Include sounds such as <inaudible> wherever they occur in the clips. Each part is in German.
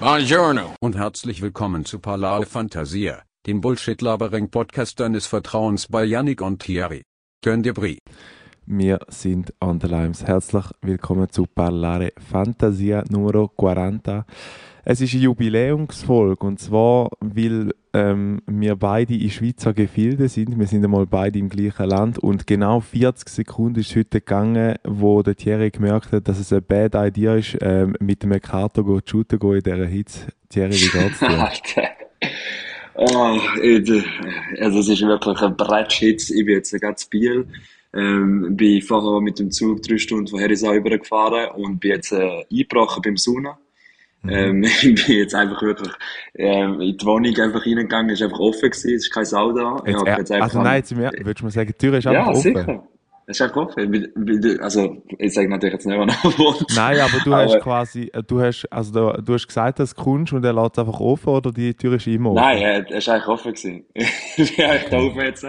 Buongiorno. Und herzlich willkommen zu Parlare Fantasia, dem Bullshit-Labering-Podcast deines Vertrauens bei Yannick und Thierry. Könnt ihr Brie. Wir sind on the Limes. Herzlich willkommen zu Parlare Fantasia Numero 40. Es ist eine Jubiläumsfolge und zwar, weil ähm, wir beide in Schweizer Gefilde sind. Wir sind einmal beide im gleichen Land und genau 40 Sekunden ist heute gegangen, wo der Thierry gemerkt hat, dass es eine bad idea ist, ähm, mit dem Kater go shooten in dieser Hitze. Thierry, wie geht's dir? <laughs> Alter. Oh, ich, also es ist wirklich ein Brettschitz. Ich bin jetzt ganz Biel. Ähm, bin vorher mit dem Zug drei Stunden von Herisau übergefahren und bin jetzt äh, eingebrochen beim Sauna. Mhm. Ähm, <laughs> ich bin jetzt einfach wirklich ähm, in die Wohnung einfach reingegangen, es war einfach offen gewesen, es ist kein Sau da. Jetzt, jetzt also nein, jetzt, würdest du mal sagen, die Tür ist einfach ja, offen? Sicher. Es ist einfach offen. Also, ich sage natürlich jetzt nicht, wo <laughs> wohnt. Nein, aber du aber, hast quasi, äh, du hast, also du, du hast gesagt, dass du kommst und er lässt es einfach offen oder die Tür ist immer offen? Nein, er, er ist eigentlich offen gewesen. <laughs> ich bin eigentlich da offen jetzt.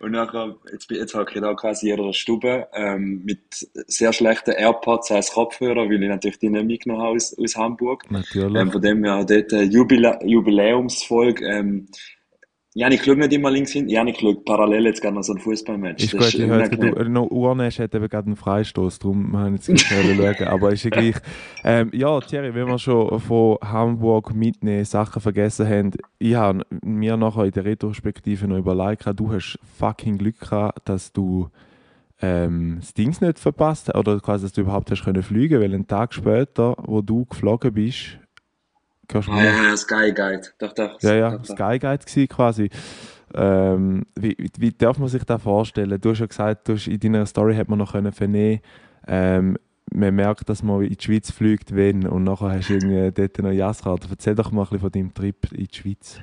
Und nachher, jetzt, jetzt hocke ich da quasi in ihrer Stube, ähm, mit sehr schlechten AirPods als Kopfhörer, weil ich natürlich die nicht mitgenommen habe aus, aus Hamburg. Natürlich. Ähm, von dem her, dort, äh, Jubilä Jubiläumsfolge, ähm, Janik schaut nicht immer links hin. Janik schaut parallel jetzt gerne noch so ein Fußballmatch. Ist gut, ich höre du noch Urnesch hat eben gerade einen Freistoß, darum haben wir jetzt nicht schauen. <laughs> Aber ist ja gleich. Ähm, ja, Thierry, wenn wir schon von Hamburg mitnehmen, Sachen vergessen haben, ich habe mir nachher in der Retrospektive noch überlegt, du hast fucking Glück gehabt, dass du ähm, das Dings nicht verpasst hast, oder quasi, dass du überhaupt hast können fliegen, weil einen Tag später, wo du geflogen bist, Du ah, ja, ja, Sky Guide. Doch, doch. Ja, ja, doch, Sky Guide war quasi. Ähm, wie, wie darf man sich das vorstellen? Du hast ja gesagt, du hast, in deiner Story hat man noch können vernehmen, ähm, man merkt, dass man in die Schweiz fliegt, wenn, und nachher hast du irgendwie dort noch Jasskarte. Erzähl doch mal ein bisschen von deinem Trip in die Schweiz.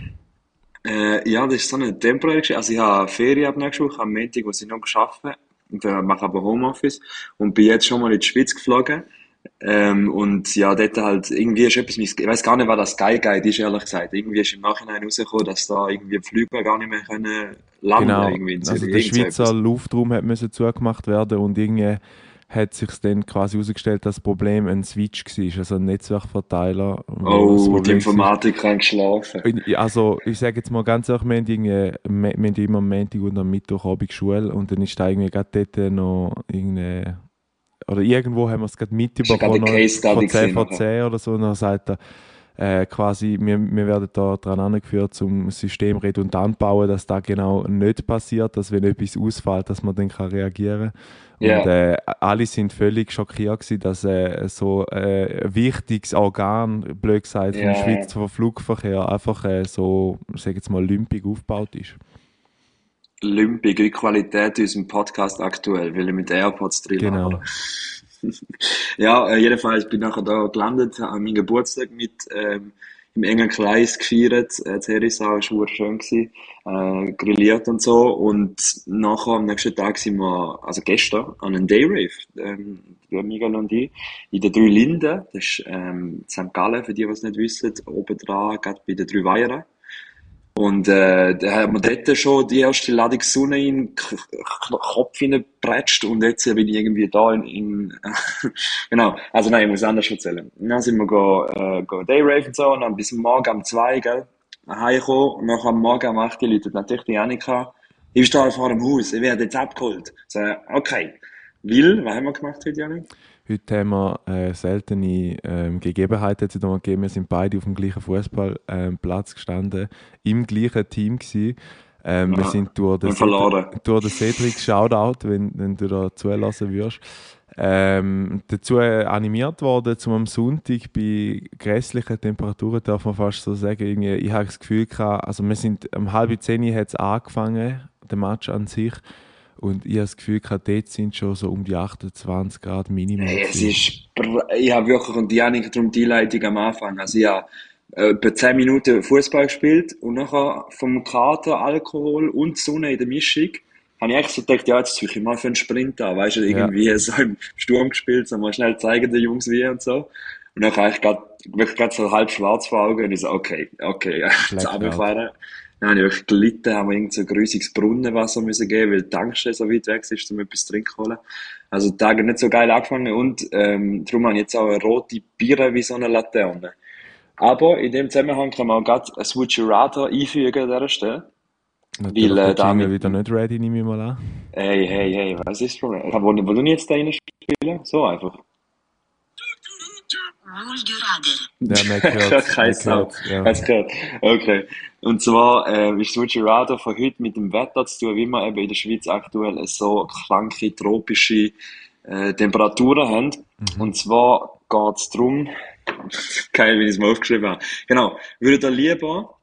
Äh, ja, das ist so eine temporäre Geschichte. Also ich habe Ferien ab nächste Woche, am Montag, wo ich noch arbeite, und äh, mache aber Homeoffice und bin jetzt schon mal in die Schweiz geflogen. Ähm, und ja, dort halt, irgendwie ist etwas, ich weiß gar nicht, was das Sky Guide ist, ehrlich gesagt. Irgendwie ist im Nachhinein rausgekommen, dass da irgendwie Flüge gar nicht mehr können landen genau. irgendwie in also der Schweizer Luftraum hat müssen zugemacht werden und irgendwie hat sich dann quasi herausgestellt, dass das Problem ein Switch war, also ein Netzwerkverteiler. Oh, die Informatik kann geschlafen. Also, ich sage jetzt mal ganz ehrlich, wir haben, wir haben immer am Montag und am Mittwochabend Schule und dann ist da irgendwie gerade dort noch irgendeine oder irgendwo haben wir es gerade mitbekommen von CVC oder so, und dann sagt er, äh, quasi, wir, wir werden da dran angeführt, zum System redundant bauen, dass da genau nicht passiert, dass wenn etwas ausfällt, dass man dann kann reagieren kann. Yeah. Und äh, alle sind völlig schockiert gewesen, dass äh, so äh, ein wichtiges Organ, blöd gesagt, yeah. vom Schweizer Flugverkehr einfach äh, so, sage jetzt mal, lümpig aufgebaut ist. Lümpige Qualität in unserem Podcast aktuell, weil ich mit AirPods drin genau. habe. <laughs> ja, äh, jedenfalls bin ich nachher da gelandet, habe meinen Geburtstag mit ähm, im engen Kreis gefeiert. Äh, das Herisau war schön, gewesen, äh, grilliert und so. Und nachher am nächsten Tag sind wir, also gestern, an einem Dayrave, ähm, Miguel und ich, in den drei Linden. Das ist ähm, St. Gallen, für die, die es nicht wissen, oben dran, gerade bei den drei Weihern. Und äh, da haben wir dort schon die erste Ladung Sonne in den Kopf hineingepratscht und jetzt bin ich irgendwie da in, in <laughs> genau, also nein, ich muss anders erzählen. Dann sind wir go, äh, go Dayrave und so und dann bis morgen um zwei, gell, heimgekommen und nachher am Morgen um 8 Uhr läutet natürlich die Annika, ich stehe vor dem Haus, ich werde jetzt abgeholt. So, okay. Will, was haben wir gemacht heute, Janik? Heute haben wir äh, seltene ähm, Gegebenheiten jetzt gegeben. Wir sind beide auf dem gleichen Fußballplatz ähm, gestanden, im gleichen Team gewesen. Ähm, wir sind durch den, Cedric, durch den Cedric Shoutout, wenn, wenn du da zulassen würdest. Ähm, dazu animiert worden, zum am Sonntag bei grässlichen Temperaturen, darf man fast so sagen. Irgendwie, ich habe das Gefühl gehabt, also wir sind um halb zehn hat es angefangen, der Match an sich. Und ich habe das Gefühl, dort sind schon so um die 28 Grad Minimum. Hey, es ist, ich habe wirklich, und die Janik darum die Leitung am Anfang, also ich habe äh, etwa 10 Minuten Fußball gespielt und nachher vom Kater, Alkohol und Sonne in der Mischung, habe ich echt so gedacht, ja, jetzt suche ich mal für einen Sprint an, weißt du, irgendwie ja. <laughs> so im Sturm gespielt, so mal schnell zeigen den Jungs wie und so. Und dann habe ich gerade, wirklich gerade so halb schwarz vor Augen und ich so, okay, okay, <laughs> jetzt runterfahren. Dann habe ich wirklich gelitten, haben wir irgend so ein grüßiges Brunnenwasser müssen geben, weil die Tankstelle so weit weg ist, um etwas zu trinken zu holen. Also die Tage nicht so geil angefangen und ähm, darum habe ich jetzt auch eine rote Biere wie so eine Laterne. Aber in dem Zusammenhang kann man auch gerade ein Switcherator einfügen an dieser Stelle. Natürlich, weil, äh, damit, wieder nicht ready, nehme ich mal an. Hey, hey, hey, was ist das Problem? Wo, wo du jetzt da spielen? So einfach. Ja, man gehört. Kein Sau. Ja. Hast gehört? Okay. Und zwar äh, ist Switcherado von heute mit dem Wetter zu tun, wie wir eben in der Schweiz aktuell so kranke, tropische äh, Temperaturen haben. Mhm. Und zwar geht es darum, <laughs> geil, wie ich es mal aufgeschrieben habe. Genau, würde da lieber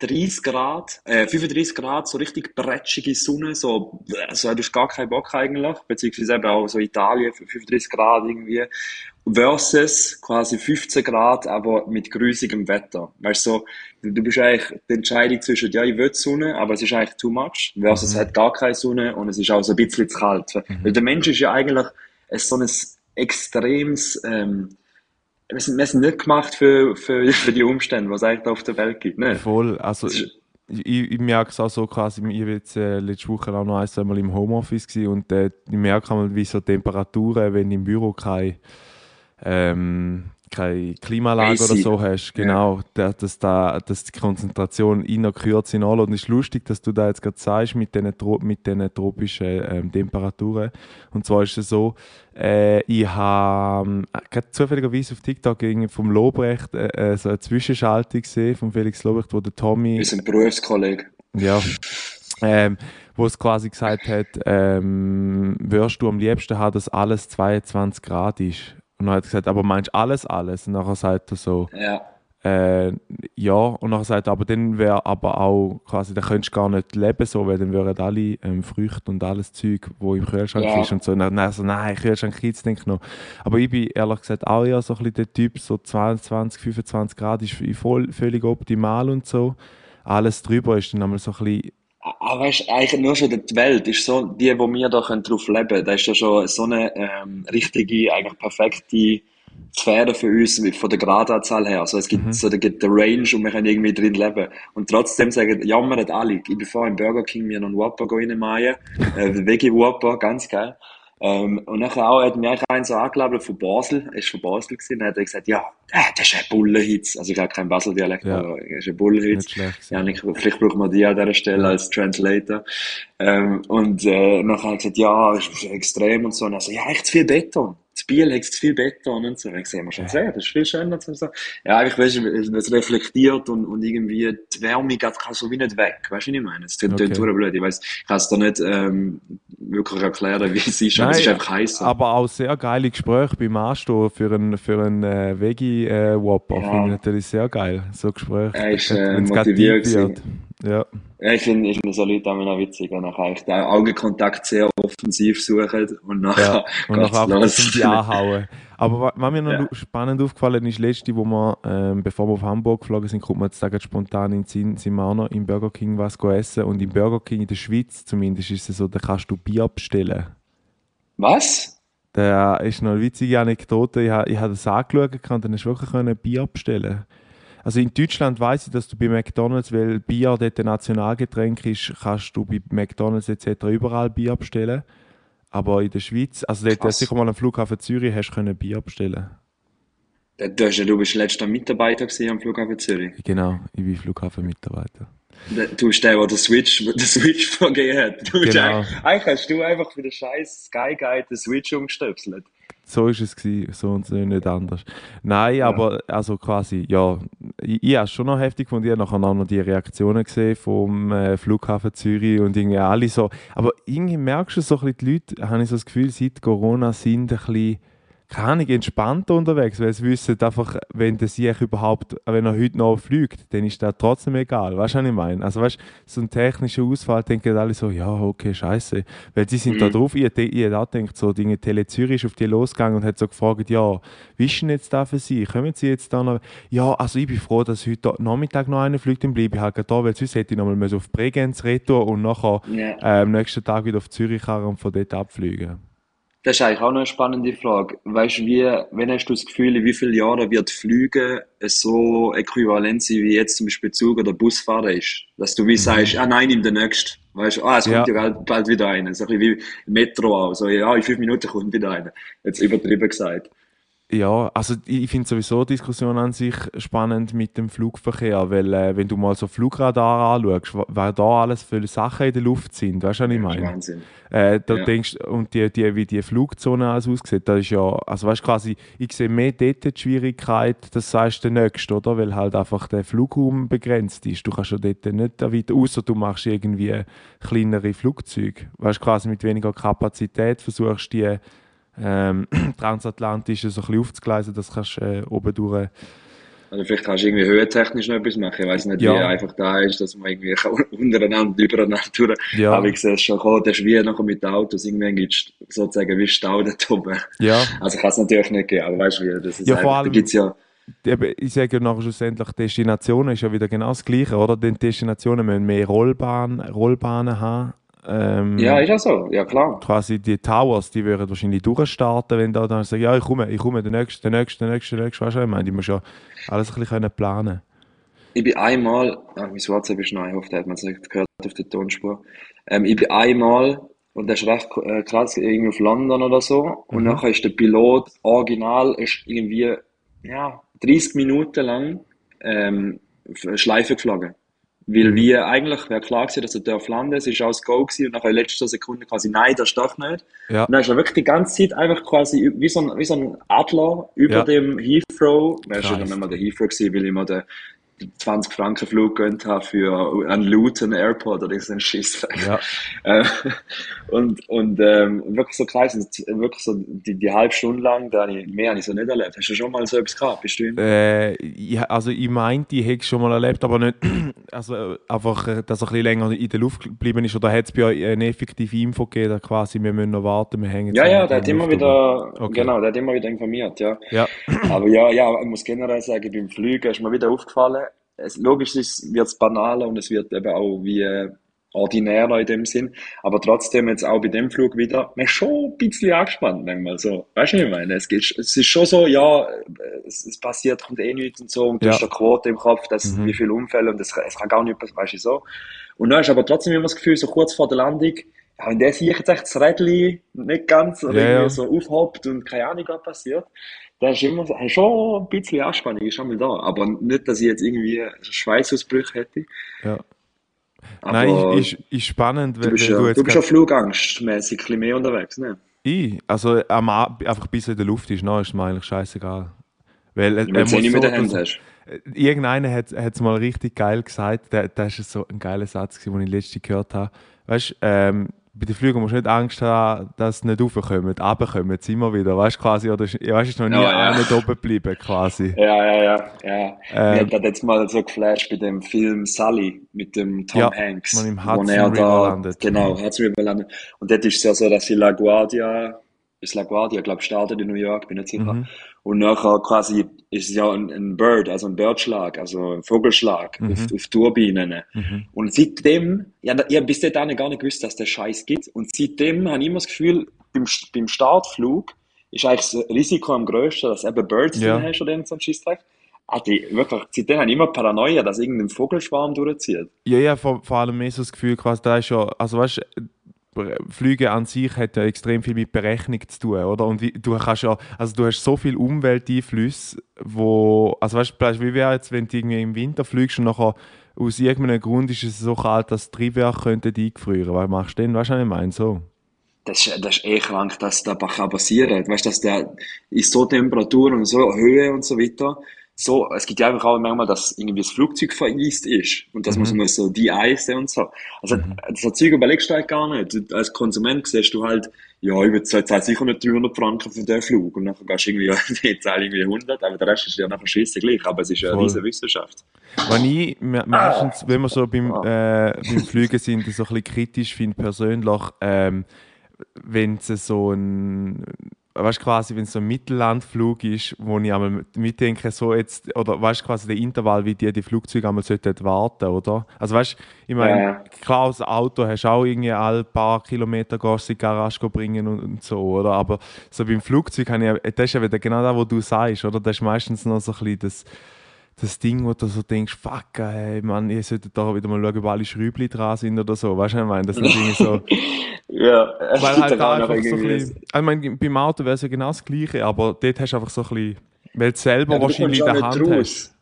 30 Grad, äh, 35 Grad, so richtig bretschige Sonne, so, also du hast gar keinen Bock eigentlich, beziehungsweise eben auch so Italien, 35 Grad irgendwie, versus quasi 15 Grad, aber mit grüßigem Wetter. Weißt du, so, du bist eigentlich die Entscheidung zwischen, ja, ich will Sonne, aber es ist eigentlich too much, versus mhm. es hat gar keine Sonne und es ist auch so ein bisschen zu kalt. Mhm. Weil der Mensch ist ja eigentlich so ein extremes, ähm, wir sind, wir sind nicht gemacht für, für, <laughs> für die Umstände, was es eigentlich auf der Welt gibt. Ne? Voll, also ich, ich, merke es auch so quasi, ich war jetzt äh, letzte Woche auch noch ein, zwei Mal im Homeoffice und äh, ich merke mal, wie so Temperaturen, wenn im Büro keine ähm, keine Klimaanlage oder so hast, genau, ja. dass, da, dass die Konzentration in kürzer in Und es ist lustig, dass du da jetzt gerade sagst mit diesen, mit diesen tropischen ähm, Temperaturen. Und zwar ist es so, äh, ich habe äh, zufälligerweise auf TikTok vom Lobrecht äh, äh, so eine Zwischenschaltung gesehen, von Felix Lobrecht, wo der Tommy... Wir sind Berufskollege. Ja. Ähm, wo es quasi gesagt hat, ähm, wirst du am liebsten haben, dass alles 22 Grad ist. Und dann hat er gesagt, aber meinst du alles, alles? Und nachher sagt er so, ja. Äh, ja, und nachher sagt er, aber dann wäre aber auch quasi, da könntest du gar nicht leben so, weil dann wären alle ähm, Früchte und alles Zeug, wo im Kühlschrank ja. ist und so. Und dann, also, nein, Kühlschrank jetzt denke ich noch. Aber ich bin ehrlich gesagt auch ja so ein bisschen der Typ, so 22, 25 Grad ist voll, völlig optimal und so. Alles drüber ist dann einmal so ein bisschen aber ah, weißt, eigentlich nur schon die Welt ist so, die, wo wir da drauf leben können, das ist ja schon so eine ähm, richtige, eigentlich perfekte Sphäre für uns von der Gradanzahl her. Also es gibt mhm. so der, der Range und wir können irgendwie drin leben. Und trotzdem sagen, jammern alle. Ich bin vorhin im Burger King mir noch einen Whopper reinmachen, äh, Veggie Whopper, ganz geil. Ähm, und nachher auch, hat mir eigentlich einen so angelabert von Basel, er ist von Basel gewesen, dann hat er gesagt, ja, äh, das ist ein Bullenhitz. Also ich habe keinen Basel-Dialekt, ja. aber er ist ein Bullenhitz. Ja, ich, vielleicht braucht man die an dieser Stelle als Translator. Ähm, und äh, nachher hat er gesagt, ja, das ist extrem und so. Und er so, ja, echt zu viel Beton das Biel hat zu viel Beton und so. Ich sehe schon sehr, das ist viel schöner zu sagen. Ja, eigentlich, weißt du, es reflektiert und, und irgendwie die Wärme geht so wie nicht weg. Weißt du, was ich meine? Es tut, okay. blöd. Ich weiß, ich kann es da nicht, ähm, wirklich erklären, wie es ist, Nein, es ist einfach heiß. Aber auch sehr geile Gespräche beim Anstehen für einen, für einen, äh, Veggie-Whopper. Äh, ja. Finde ich natürlich sehr geil. So Gespräche. Er ist, äh, motiviert. Ja. Ja, ich finde, ich finde so Leute auch witzig, wenn eigentlich den Augenkontakt sehr offensiv suchen und nachher ja, und nachher los. die anhauen. Aber was mir noch ja. spannend aufgefallen ist, letzte, wo wir, ähm, bevor wir auf Hamburg geflogen sind, kommt man jetzt sagen, spontan in den Sinn, sind wir auch noch im Burger King was essen und im Burger King in der Schweiz zumindest ist es so, da kannst du Bier bestellen. Was? Da ist noch eine witzige Anekdote. Ich, ich habe das angeschaut und dann hast du wirklich Bier bestellen also in Deutschland weiß ich, dass du bei McDonalds, weil Bier dort ein Nationalgetränk ist, kannst du bei McDonalds etc. überall Bier bestellen. Aber in der Schweiz, also dort hast sicher mal am Flughafen Zürich hast du Bier bestellen. Du, du bist letzter Mitarbeiter am Flughafen Zürich. Genau, ich bin Flughafenmitarbeiter. Du bist der, der den Switch, den Switch vorgegeben hat. Du genau. eigentlich, eigentlich hast du einfach für den scheiß Sky Guide den Switch umgestöpselt so ist es gewesen, so und so nicht anders. Nein, ja. aber also quasi, ja, ich, ich habe schon noch heftig gefunden, ich habe nachher noch die Reaktionen gesehen vom äh, Flughafen Zürich und irgendwie alle so, aber irgendwie merkst du so ein bisschen, die Leute, habe ich so das Gefühl, seit Corona sind ein bisschen keine entspannter unterwegs, weil sie wissen einfach, wenn der sich überhaupt, wenn er heute noch fliegt, dann ist das trotzdem egal. Weißt du, was ich meine? Also, weißt du, so ein technischer Ausfall denken alle so, ja, okay, scheiße. Weil sie sind mhm. da drauf, ich, ich da denkt so, Dinge, Tele Zürich ist auf die losgegangen und hat so gefragt, ja, wie ist denn jetzt da für Sie? Kommen Sie jetzt da noch? Ja, also ich bin froh, dass heute Nachmittag noch einer fliegt, dann bleibe ich halt da, weil sonst hätte ich nochmal auf Bregenz retour und nachher yeah. äh, am nächsten Tag wieder auf Zürich und von dort abfliegen. Das ist eigentlich auch noch eine spannende Frage. Weißt du, wie, wenn hast du das Gefühl, in wie vielen Jahren wird Fliegen so äquivalent sein, wie jetzt zum Beispiel Zug oder Busfahren ist? Dass du wie mhm. sagst, ah nein, in der nächsten. Weißt du, ah, es kommt ja bald, bald wieder einer. So ein bisschen wie Metro auch. So, ja, in fünf Minuten kommt wieder einer. Jetzt übertrieben gesagt. Ja, also ich finde sowieso die Diskussion an sich spannend mit dem Flugverkehr, weil äh, wenn du mal so Flugradar anschaust, wer da alles für Sachen in der Luft sind, weißt du, was ich meine? Wahnsinn. Äh, da ja. denkst und die, die, wie die Flugzone alles aussieht, das ist ja, also weißt du quasi, ich sehe mehr dort die Schwierigkeit, das sagst du der Nächste, oder? Weil halt einfach der Flugraum begrenzt ist. Du kannst ja dort nicht weiter, außer du machst irgendwie kleinere Flugzeuge, weißt du, quasi mit weniger Kapazität versuchst die ähm, <clears throat> transatlantische so ein bisschen aufzugleisen, das kannst du äh, oben durch. Also vielleicht kannst du irgendwie höhentechnisch noch etwas machen. Ich weiß nicht, ja. wie einfach da ist, dass man irgendwie <laughs> untereinander übereinander durch. Ja. Aber ich sehe es schon kommen, der ist wie noch mit Autos. Irgendwann gibt es sozusagen wie Stau da oben. Ja. Also kann es natürlich nicht geben, aber weißt du, wie, das ist ja, vor allem, gibt's ja ich sage ja nachher schlussendlich, Destinationen ist ja wieder genau das Gleiche, oder? Die Destinationen müssen mehr Rollbahn, Rollbahnen haben ähm, ja, ist ja so, ja klar. Quasi die Towers, die würden wahrscheinlich durchstarten, wenn da dann sagen, ja, ich komme, ich komme, der nächste, der nächste, der nächste, der nächste, weißt du, ich meine, die muss ja alles ein bisschen planen Ich bin einmal, ah, mein WhatsApp ist neu, ich hoffe, da hat man es nicht gehört auf der Tonspur. Ähm, ich bin einmal, und das ist recht äh, krass, irgendwie auf London oder so, und mhm. nachher ist der Pilot original, ist irgendwie, ja, 30 Minuten lang ähm, Schleife geflogen. Weil wir eigentlich wäre klar gewesen, dass er darf landen, es war auch das Go gewesen, und nach in letzter Sekunde quasi, nein, das darf nicht. Ja. Und dann ist er wirklich die ganze Zeit einfach quasi wie so ein, wie so ein Adler über ja. dem Heathrow, wäre schon dann immer der Heathrow gewesen, weil immer der, 20 Franken Flug gönnt habe für einen Luton Airport oder so ein Schiss. Ja. <laughs> Äh, und und ähm, wirklich so kreis, wirklich so die, die halbe Stunde lang, da habe ich, mehr habe ich so nicht erlebt. Hast du schon mal so etwas gehabt? Bist du äh, ja, also ich meinte, ich hätte schon mal erlebt, aber nicht, <clears throat> also einfach, äh, dass er ein bisschen länger in der Luft geblieben ist oder hat es bei euch eine effektive Info gegeben, quasi, wir müssen noch warten, wir hängen Ja, ja, der hat immer wieder, okay. genau, der hat immer wieder informiert, ja. ja. Aber ja, ja, ich muss generell sagen, beim Fliegen ist mir wieder aufgefallen, es, logisch wird es banaler und es wird eben auch wie äh, ordinärer in dem Sinn. Aber trotzdem jetzt auch bei dem Flug wieder, man ist schon ein bisschen angespannt manchmal so. Weißt du, was ich meine? Es, geht, es ist schon so, ja, es, es passiert, kommt eh nichts und so und du ja. hast eine Quote im Kopf, dass mhm. wie viele Unfälle und es, es kann gar nicht passieren, weißt du, so. Und dann ist aber trotzdem immer das Gefühl, so kurz vor der Landung, ja, wenn der sich jetzt echt das Rädchen nicht ganz oder ja, irgendwie ja. so aufhoppt und keine Ahnung, was passiert, das ist immer so, schon ein bisschen Anspannung, ist schon mal da. Aber nicht, dass ich jetzt irgendwie Schweißausbrüche hätte. Ja. Aber Nein, ist, ist spannend. Du bist, ja, du, du bist ja flugangstmäßig ein bisschen mehr unterwegs, ne? Ich? Also am, einfach bis er in der Luft ist, no, ist mir eigentlich scheißegal. Weil, äh, Wenn du nicht mit der Hand hast. Irgendeiner hat es mal richtig geil gesagt. Das war so ein geiler Satz, den ich letztens gehört habe. Weißt du, ähm, bei den Flügen musst du nicht Angst haben, dass sie nicht raufkommen, runterkommen sie immer wieder, weißt du, quasi, oder, weißt ist noch nie ja, einer ja. oben geblieben, quasi. <laughs> Ja, ja, ja, ja. Ähm, Mir hat jetzt mal so geflasht bei dem Film Sully mit dem Tom ja, Hanks. Man im Hudson wo er da, landet. Genau, Hudson River landet. Und dort ist es ja so, dass sie LaGuardia ist LaGuardia, glaube ich, startet in New York, bin nicht sicher. Mhm. Und nachher quasi ist es ja ein, ein Bird, also ein Birdschlag, also ein Vogelschlag mhm. auf, auf Turbinen. Mhm. Und seitdem, ja, ich habe bis dahin gar nicht gewusst, dass der Scheiß gibt. Und seitdem habe ich immer das Gefühl, beim, beim Startflug ist eigentlich das Risiko am größten, dass eben Birds ja. drin hast oder irgendein Scheißdreck. Also wirklich, seitdem habe ich immer Paranoia, dass irgendein Vogelschwarm durchzieht. Ja, ja, vor, vor allem so das Gefühl, quasi, da ist ja, also weißt du, Flüge an sich hat ja extrem viel mit Berechnung zu tun, oder? Und du kannst ja, also du hast so viel Umwelteinflüsse, wo, also weißt du, wie wäre jetzt, wenn du irgendwie im Winter fliegst und nachher aus irgendeinem Grund ist es so kalt, dass das Triebwerk könnte eingefrieren. Was machst du denn? Weißt du, was ich meine? So. Das ist, das ist eh krank, dass das passieren kann. Weißt du, dass der in so Temperaturen und so Höhe und so weiter, so, es gibt ja einfach auch manchmal, dass irgendwie das Flugzeug vereist ist und das mhm. muss man so die Eise und so. Also, mhm. das Zeug überlegst du halt gar nicht. Als Konsument siehst du halt, ja, ich würde zahle sicher nicht 300 Franken für den Flug und dann gehst du irgendwie, <laughs> ich zahle irgendwie 100, aber der Rest ist ja nachher scheiße gleich, aber es ist ja eine riesige Wissenschaft. Wenn ich meistens, ah. wenn wir so beim, ah. äh, beim Fliegen sind, so ein bisschen kritisch finde persönlich, ähm, wenn es so ein weißt quasi, wenn es so ein Mittellandflug ist, wo ich einmal mitdenke, so jetzt, oder weißt quasi der Intervall, wie die, die Flugzeuge einmal sollten warten, oder? Also weißt ich meine, ja. klar, das Auto hast du auch irgendwie alle paar Kilometer gehst in die Garage bringen und, und, so, oder? Aber so beim Flugzeug habe ich, das ist ja wieder genau das, was du sagst, oder? Das ist meistens noch so ein bisschen das, das Ding, wo du so denkst, fuck, ey, Mann, ihr solltet da wieder mal schauen, ob alle Schräubchen dran sind oder so. Weißt du, ich meine? Das sind Dinge so. <laughs> ja, weil halt da einfach so ein bisschen, ich meine, beim Auto wäre es ja genau das Gleiche, aber dort hast du einfach so ein bisschen, weil du selber ja, wahrscheinlich in der Hand hast.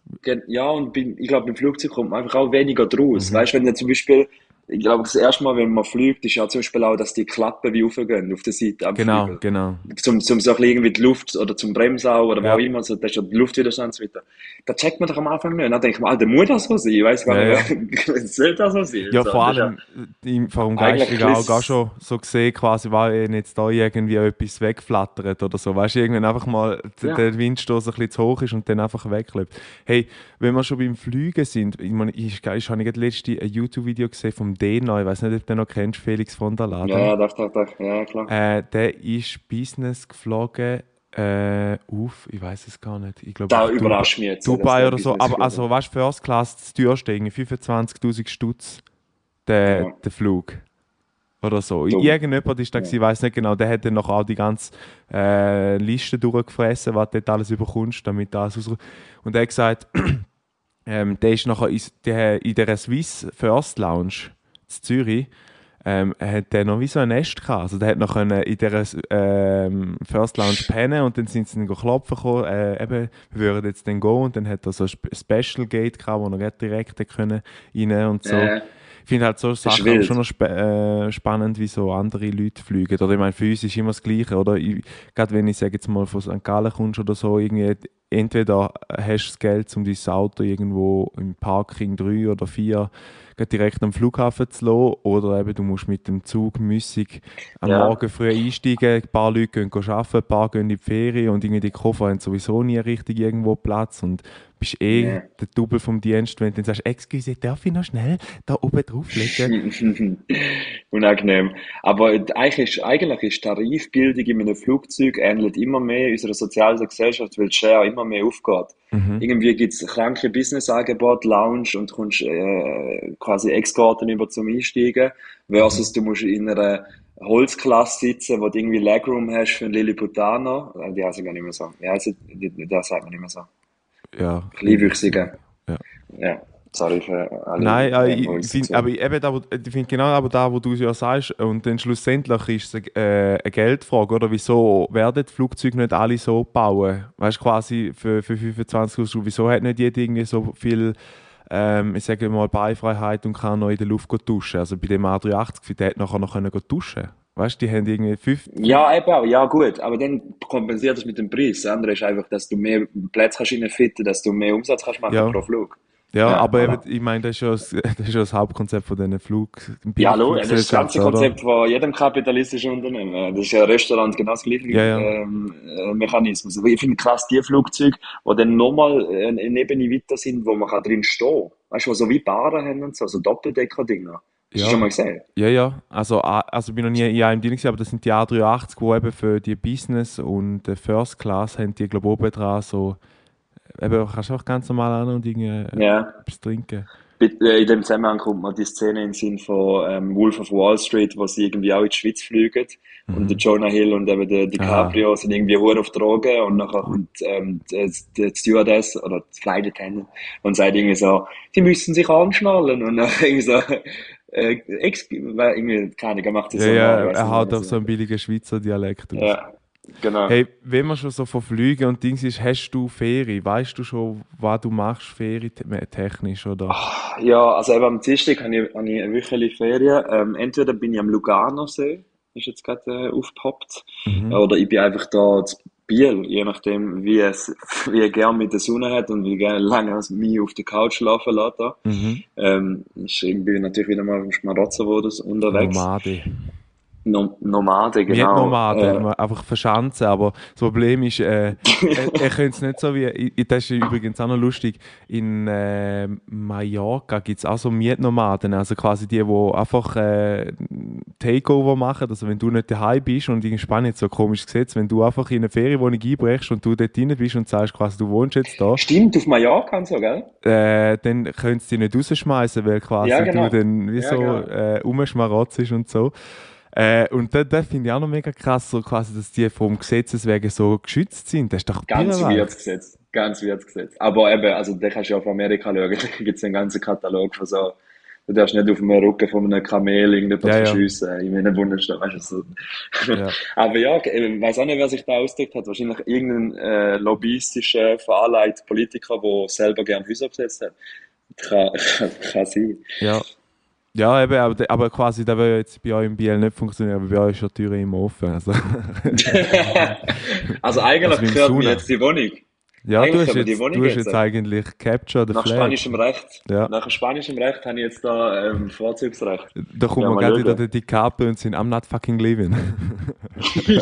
Ja, und beim, ich glaube, beim Flugzeug kommt man einfach auch weniger draus. Mhm. Weißt du, wenn du zum Beispiel ich glaube, das erste Mal, wenn man fliegt, ist ja zum Beispiel auch, dass die Klappen wie aufgehen auf der Seite am Genau, Flügel. genau. Zum, zum so irgendwie die Luft oder zum Bremsen oder ja. wo immer, so, das ist ja die Luftwiderstand so weiter. Da checkt man doch am Anfang nicht. Dann denkt man, Alter, muss das so sein? Ich weiß gar ja, nicht, ja. <laughs> soll das so sein? Ja, so, vor allem, ja, vor dem geistigen auch schon so gesehen, quasi, war jetzt da irgendwie etwas wegflattert oder so. Weißt du, irgendwann einfach mal der Windstoß ein bisschen zu hoch ist und dann einfach wegklebt. Hey, wenn wir schon beim Fliegen sind, ich meine, ich, ich, habe das letzte ein YouTube-Video gesehen vom Deno, ich weiß nicht, ob du noch kennst, Felix von der Laden. Ja, doch, doch, doch, ja, klar. Äh, der ist Business geflogen äh, auf, ich weiß es gar nicht. Ich glaube, da überrascht mich jetzt. Dubai oder so, aber also, weißt du, First Class, das teuerste, 25.000 Stutz, der, ja. der Flug. Oder so. Dumm. Irgendjemand ist da, ja. ich weiß nicht genau, der hat dann noch auch die ganze äh, Liste durchgefressen, was du dort alles überkommst, damit alles aus. Und er hat gesagt, <clears throat> ähm, der ist nachher in der, in der Swiss First Lounge in Zürich, ähm, hat der noch wie so ein Nest gehabt. Also der hat noch in dieser ähm, First Lounge pennen und dann sind sie dann klopfen gekommen, äh, eben, wir würden jetzt dann gehen und dann hat er so ein Special Gate gehabt, wo er direkt können rein und so. Äh. Ich finde halt so Sachen schon noch sp äh, spannend, wie so andere Leute fliegen. Oder ich meine, für uns ist immer das Gleiche, oder? Gerade wenn ich, sage jetzt mal, von St. Gallen kommst oder so, irgendwie, entweder hast du das Geld, um dein Auto irgendwo im Parking 3 oder 4 direkt am Flughafen zu lassen. Oder eben, du musst mit dem Zug müssig am ja. Morgen früh einsteigen. Ein paar Leute gehen arbeiten, ein paar gehen in die Ferien und irgendwie die Koffer haben sowieso nie richtig irgendwo Platz. Und bist eh yeah. der Double vom Dienst, wenn du dann sagst, excuse, darf ich noch schnell da oben drauflegen? <laughs> Unangenehm. Aber eigentlich ist, eigentlich ist Tarifbildung in einem Flugzeug ähnelt immer mehr unserer sozialen Gesellschaft, weil Share immer mehr aufgeht. Mhm. Irgendwie gibt es kranke Business-Angebote, Lounge und kommst äh, quasi Exkorten über zum Einsteigen, versus mhm. du musst in einer Holzklasse sitzen, wo du irgendwie Legroom hast für einen Lilliputaner. Äh, die heißen gar nicht mehr so. Ja, also, das sagt man nicht mehr so ja. Kleinwüchsigen. Ja. ja. Sorry für alle. Nein, äh, ich find, aber eben da, ich finde genau aber da, wo du es ja sagst, und dann schlussendlich ist es äh, eine Geldfrage, oder? Wieso werden die Flugzeuge nicht alle so bauen? Weißt du, quasi für, für 25 Euro, wieso hat nicht jeder irgendwie so viel, ähm, ich sage mal, Beifreiheit und kann noch in der Luft duschen? Also bei dem A380, der hätte nachher noch können duschen Weißt du, die haben irgendwie fünf. Ja, eben auch. Ja, gut. Aber dann kompensiert das mit dem Preis. Das andere ist einfach, dass du mehr Plätze kannst reinfitten, dass du mehr Umsatz kannst machen ja. pro Flug. Ja, ja aber eben, ich meine, das ist, ja das, <laughs> das ist ja das Hauptkonzept von diesen Flug. Ja, hallo, das ist das ganze Konzept von jedem kapitalistischen Unternehmen. Das ist ja ein Restaurant genau das gleiche ja. Ähm, äh, Mechanismus. Aber ich finde krass, die Flugzeuge, die dann nochmal eine Ebene weiter sind, wo man drin stehen kann. Weißt du, so wie Baren haben und so, so Doppeldecker-Dinger. Hast ja. du schon mal gesehen? Ja, ja. Also, also ich bin noch nie in einem Deal aber das sind die A380, die eben für die Business und First Class haben die, glaube ich, oben dran so, eben, kannst du auch ganz normal an und irgendwie ja. etwas trinken. Äh, in dem Zusammenhang kommt mir die Szene in den Sinn von ähm, Wolf of Wall Street, wo sie irgendwie auch in die Schweiz fliegen. Mhm. Und der Jonah Hill und eben der DiCaprio ah. sind irgendwie hoch auf Drogen und nachher kommt ähm, die, die Stewardess oder die Flight Attendant und sagt irgendwie so, sie müssen sich anschnallen und dann irgendwie so, äh, ex, weil irgendwie, keine Ahnung, er macht das ja, so. Ja, er hat auch so einen billigen Schweizer Dialekt. Aus. Ja, genau. Hey, wenn man schon so von Flügen und Dings ist, hast du Ferien? Weißt du schon, was du machst, ferientechnisch, oder? Ach, ja, also eben am Dienstag habe ich, habe ich eine wöchentliche Ferien. Ähm, entweder bin ich am Lugano-See, ist jetzt gerade äh, aufgepoppt, mhm. oder ich bin einfach da Biel, je nachdem, wie es, <laughs> wie er gern mit der Sonne hat und wie gerne lange es mich auf der Couch schlafen lässt. Mhm. Ähm, ist irgendwie natürlich wieder mal im Schmarotzer unterwegs. Nomade. No Nomade, genau. Nicht Nomade, äh, einfach verschanzen, aber das Problem ist, äh, <laughs> er, er könnte es nicht so wie, ich, das ist übrigens auch noch lustig, in äh, Mallorca gibt es auch so Mietnomaden, also quasi die, die einfach äh, Takeover machen, also wenn du nicht daheim bist und in Spanien so komisch gesetzt, wenn du einfach in eine Ferienwohnung einbrechst und du dort drin bist und sagst quasi, du wohnst jetzt da. Stimmt, auf Mallorca und so, gell? Äh, dann können sie dich nicht rausschmeißen, weil quasi ja, genau. du dann wie ja, so genau. äh, umschmarotzt und so. Äh, und das, das finde ich auch noch mega krass, so quasi, dass die vom Gesetzes wegen so geschützt sind. Das ist doch Ganz weird Gesetz. Ganz wird gesetzt. Aber eben, also da kannst du ja auf Amerika schauen, <laughs> da gibt es einen ganzen Katalog von so, du darfst nicht auf dem Rücken von einem Kamel irgendetwas ja, verschiessen, ja. in einem Bundesstaat, weißt du, so. Ja. <laughs> Aber ja, ich weiß auch nicht, wer sich da ausgedrückt hat, wahrscheinlich irgendein äh, lobbyistischer, veranleiter Politiker, der selber gerne Häuser besetzt hat. Kann, <laughs> kann sein. Ja. Ja, eben, aber, aber quasi, das würde jetzt bei euch im Biel nicht funktionieren, aber bei euch ist die Tür immer offen. Also, <laughs> also eigentlich also gehört mir jetzt die Wohnung. Ja, du hast, jetzt, du hast jetzt eigentlich Capture the Nach Flag. spanischem Recht. Ja. Nach spanischem Recht habe ich jetzt da ähm, Vorzugsrecht. Da kommen ja, wir gerade wieder die Karte und sind I'm not fucking leaving. <laughs>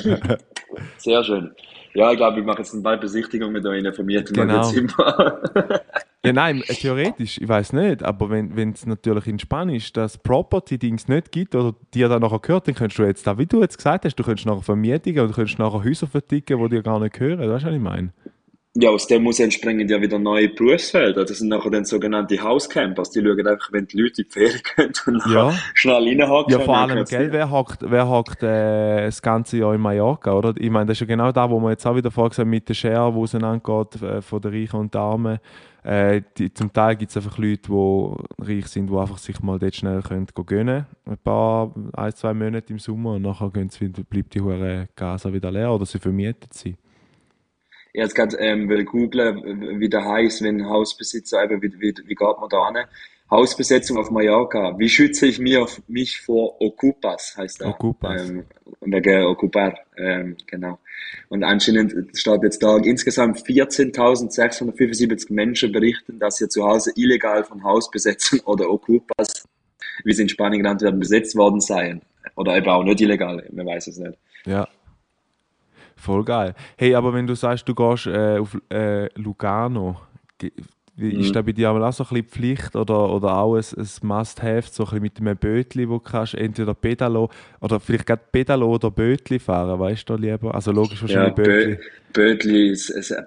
Sehr schön. Ja, ich glaube, ich mache jetzt eine bald Besichtigung mit euch informierten genau. Zimmer. <laughs> ja, nein, theoretisch, ich weiß nicht, aber wenn es natürlich in Spanisch das Property-Dings nicht gibt oder dir dann nachher gehört, dann könntest du jetzt da, wie du jetzt gesagt hast, du könntest nachher vermietigen und du könntest nachher Häuser verticken, die dir gar nicht gehören. Weißt du, was ich meine? Ja, aus dem muss entspringen ja wieder neue Berufsfelder. Das sind nachher dann sogenannte Housecampers. Die schauen einfach, wenn die Leute in die Ferien gehen und ja. schnell reinhaken. Ja, vor allem, gell, wer hockt, wer äh, das ganze Jahr in Mallorca, oder? Ich meine, das ist ja genau da, wo man jetzt auch wieder vorgesagt mit der Share, wo es angeht, äh, von den Reichen und den Armen. Äh, die, zum Teil gibt es einfach Leute, die reich sind, die einfach sich mal dort schnell können gönnen Ein paar, ein, zwei Monate im Sommer und nachher wieder, bleibt die hure Gaza wieder leer oder sie vermietet sie ich jetzt gerade ähm, will wie der heißt, wenn Hausbesitzer, eben, wie, wie, wie geht man da an? Hausbesetzung auf Mallorca. Wie schütze ich mir, mich vor Okupas, heißt der. Okupas. Ähm, wegen Okupar, ähm, genau. Und anscheinend steht jetzt da, insgesamt 14.675 Menschen berichten, dass sie zu Hause illegal von Hausbesetzung oder Okupas, wie sie in Spanien genannt werden, besetzt worden seien. Oder eben auch nicht illegal, man weiß es nicht. Ja, Voll geil. Hey, aber wenn du sagst, du gehst äh, auf äh, Lugano. Ist da bei dir auch so ein bisschen Pflicht oder, oder auch ein, ein Must-Have, so ein bisschen mit einem Bötli, wo du kannst entweder Pedalo oder vielleicht gerade Pedalo oder Bötli fahren, weißt du lieber? Also logisch wahrscheinlich ja, Bötli. Bötli,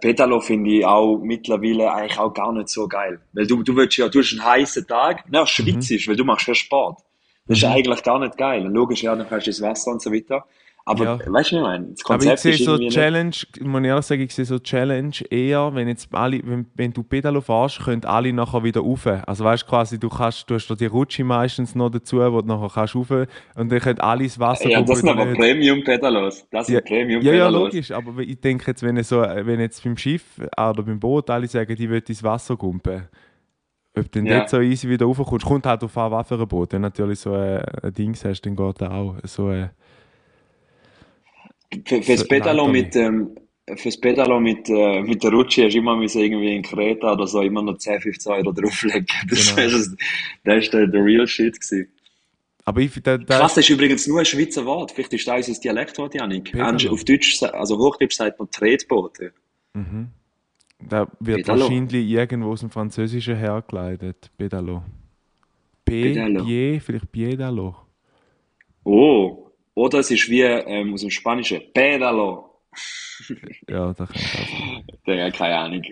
Pedalo finde ich auch mittlerweile eigentlich auch gar nicht so geil. Weil du, du willst ja, du hast einen heißen Tag, na, schwitzisch, mhm. weil du machst ja Sport. Das ist mhm. eigentlich gar nicht geil. Logisch, ja, dann kannst du das Wasser und so weiter. Aber ja. weißt du, ich meine? Das Konzept Aber ich sehe so Challenge, nicht... muss ich ehrlich sagen, ich sehe so Challenge eher, wenn jetzt alle, wenn, wenn du Pedalo fährst, können alle nachher wieder rauf. Also weißt du quasi, du kannst, du hast da die Rutsche meistens noch dazu, wo du nachher kannst rauf und dann können alle ins Wasser Ja, das sind aber Premium-Pedalos. Das sind ja, Premium-Pedalos. Ja, ja, logisch. Aber ich denke jetzt, wenn, so, wenn jetzt beim Schiff oder beim Boot alle sagen, die wollen ins Wasser gumpen, ob du ja. so easy wieder raufkommst, kommt halt auf an, was für ein Boot. Wenn du natürlich so ein, ein Ding hast, dann geht das auch. So ein, für, fürs Pedalo mit, ähm, fürs Pedalo mit, äh, mit der Rutsche hast du immer müssen irgendwie in Kreta oder so immer noch 10, 15 Euro drauflegen. Das, genau. das, das ist der, der real shit gewesen. Aber ich, da, da Krass, das ist übrigens nur ein Schweizer Wort. Vielleicht ist das unser Dialektwort, Janik. Pedalo. Auf Deutsch, also Hochdeutsch sagt man Tretboote. Mhm. Da wird Pedalo. wahrscheinlich irgendwo aus dem Französischen hergeleitet. Pedalo. P, Pedalo. Pie, vielleicht Piedalo. Oh, oder es ist wie ähm, aus dem Spanischen, Pedalo. ja, das kann ich auch sein. keine Ahnung.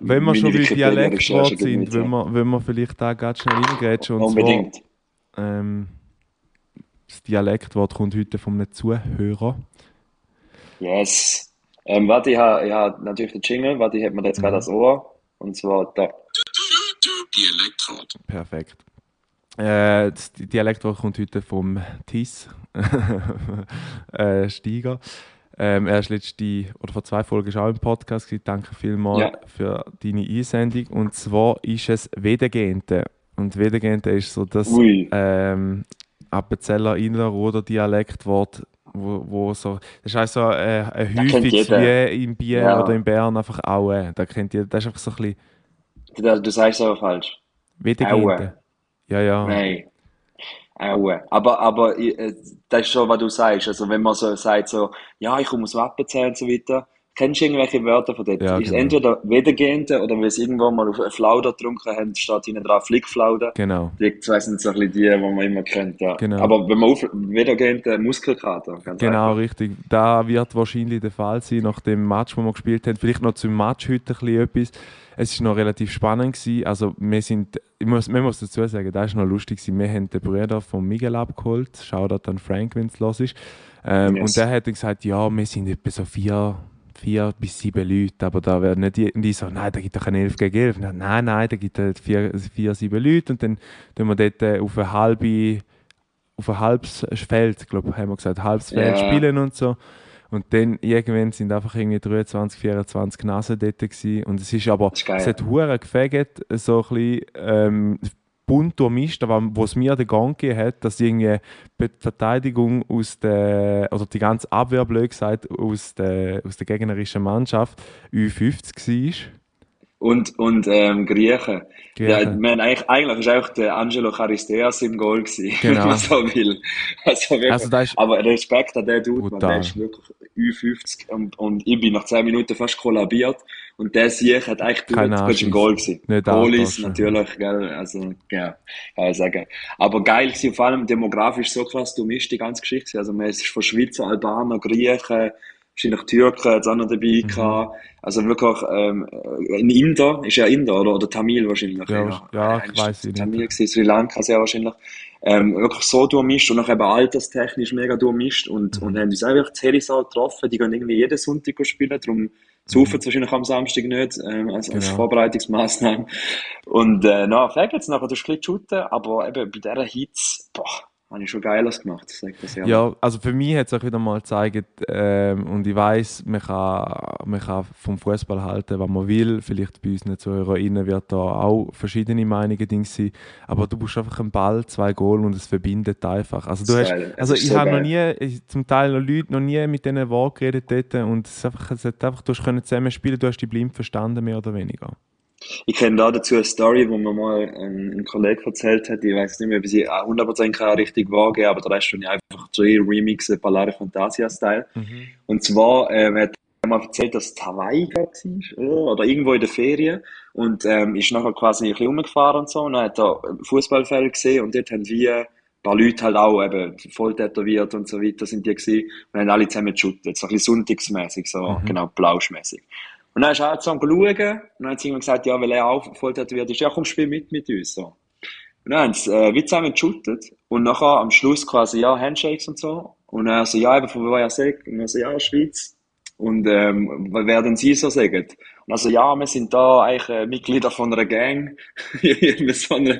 Wenn wir schon bei Dialektwort sind, wenn wir, wenn wir vielleicht da ganz schnell reingrätschen. Unbedingt. Zwar, ähm, das Dialektwort kommt heute von einem Zuhörer. Yes. Ähm, warte, ich habe ha natürlich den Jingle, warte, ich habe mir jetzt gerade mhm. das Ohr. Und zwar da. Dialektwort. Perfekt. Äh, das Dialektwort kommt heute vom TIS, <laughs> äh, Steiger. Ähm, er ist letzte, oder vor zwei Folgen auch im Podcast gewesen. Danke vielmals ja. für deine Einsendung. Und zwar ist es Wedegente. Und Wedegente ist so das ähm, Appenzeller Innerrhoder Dialektwort, wo, wo so, das ist also äh, ein häufiges wie in Bier ja. oder in Bern einfach auch. Äh, da kennt ihr, das ist einfach so ein bisschen. Du, du sagst es aber falsch. Wedegente. Ja, ja. Nein. Auch. Aber, aber äh, das ist schon, was du sagst. Also, wenn man so sagt, so, ja, ich komme aus Wappenzell und so weiter, kennst du irgendwelche Wörter von dort? Ja, ist genau. entweder wiedergehende oder weil sie irgendwann mal auf eine Flauder getrunken haben, steht hinten drauf Flickflauder. Genau. Die zwei sind so ein bisschen die, die man immer kennt. Ja. Genau. Aber wenn man auf wiedergehende Muskelkater. Genau, einfach. richtig. Da wird wahrscheinlich der Fall sein, nach dem Match, wo wir gespielt haben. Vielleicht noch zum Match heute ein bisschen etwas. Es war noch relativ spannend. Gewesen. Also, wir sind, ich muss, man muss dazu sagen, das war noch lustig. Gewesen. Wir haben den Bruder von Miguel abgeholt. Schau dort an Frank, wenn es los ist. Ähm, yes. Und der hat gesagt, ja, wir sind etwa so vier vier bis sieben Leute, aber da werden nicht die, die so, nein, da gibt doch ein 11 gegen 11. Nein, nein, da gibt es vier, vier, sieben Leute und dann tun wir dort äh, auf eine halbe, auf ein halbes Feld, glaube haben wir gesagt, halbes Feld ja. spielen und so. Und dann irgendwann sind einfach irgendwie 23, 24 Nasen dort gewesen. Und es ist aber, ist es hat hure gefegt, so ein bisschen, ähm, bunt durchmischt, aber wo es mir den Gang gegeben hat, dass irgendwie die Verteidigung aus der, oder die ganze Abwehr, blöd gesagt, aus der, aus der gegnerischen Mannschaft U50 war. Und, und ähm, Griechen. Griechen. Ja, man, eigentlich, eigentlich ist auch der Angelo Charisteas im Goal gewesen, <laughs> genau. wenn man so will. Also wirklich, also ist aber Respekt an den Dude, man, der ist wirklich U50 und, und ich bin nach 10 Minuten fast kollabiert und der Sieg hat eigentlich durch im Goal gewesen. Goalies natürlich, gell, also, ja, kann ich sagen. Aber geil gewesen, vor allem demografisch so krass, du mischst die ganze Geschichte. Also man ist von Schweizer, Albaner, Griechen, wahrscheinlich Türken es auch noch dabei mhm. gehabt. Also wirklich, ähm, ein Inder, ist ja Inder, oder, oder Tamil wahrscheinlich. Ja, ja, ja ich weiß nicht. Tamil gewesen, Sri Lanka sehr wahrscheinlich. Ähm, wirklich so durchmischt und auch eben alterstechnisch mega durchmischt und, mhm. und haben uns einfach zu Herisal getroffen, die gehen irgendwie jeden Sonntag spielen, darum Saufen mhm. wahrscheinlich am Samstag nicht, ähm, als, als genau. Vorbereitungsmaßnahme. Und, äh, na, frag jetzt nachher, du hast ein bisschen shooten, aber eben bei dieser Hitze, boah, habe ich schon Geiles gemacht, sag das ja. Ja, also für mich hat es auch wieder mal gezeigt, ähm, und ich weiß, man kann, man kann vom Fußball halten, was man will. Vielleicht bei unseren ZuhörerInnen wird da auch verschiedene Meinungen Ding sein. Aber du brauchst einfach einen Ball, zwei Goal und es verbindet einfach. Also, du hast, also ich so habe noch nie, ich, zum Teil noch Leute noch nie mit denen Worten geredet dort und es, einfach, es hat einfach, du hast zusammen spielen, du hast die blind verstanden, mehr oder weniger. Ich kenne da dazu eine Story, wo mir mal ein, ein Kollege erzählt hat. Ich weiß nicht mehr, wie sie 100% kann richtig wahrgeben, aber der Rest schon einfach drei Remixen Ballare Fantasia Style. Mhm. Und zwar, äh, hat er mal erzählt, dass es Hawaii war, oder irgendwo in der Ferien. Und, ähm, ist nachher quasi ein bisschen rumgefahren und so. Und dann hat er Fußballfeld gesehen und dort haben wir ein paar Leute halt auch eben voll tätowiert und so weiter sind die gewesen. Und haben alle zusammen geshootet. So ein bisschen sonntagsmäßig, so, mhm. genau, blauschmäßig. Und dann ist er so am schauen, und dann hat sie gesagt, ja, weil er auch voll tätowiert ist, ja, komm, spiel mit mit uns, so. Und dann haben sie, äh, wie zusammen geshootet, und nachher am Schluss quasi, ja, Handshakes und so. Und dann so, ja, eben, von wo er sagt, und dann so, ja, Schweiz. Und, ähm, was werden Sie so sagen? Also, ja, wir sind da eigentlich äh, Mitglieder von einer Gang. <laughs> so eine,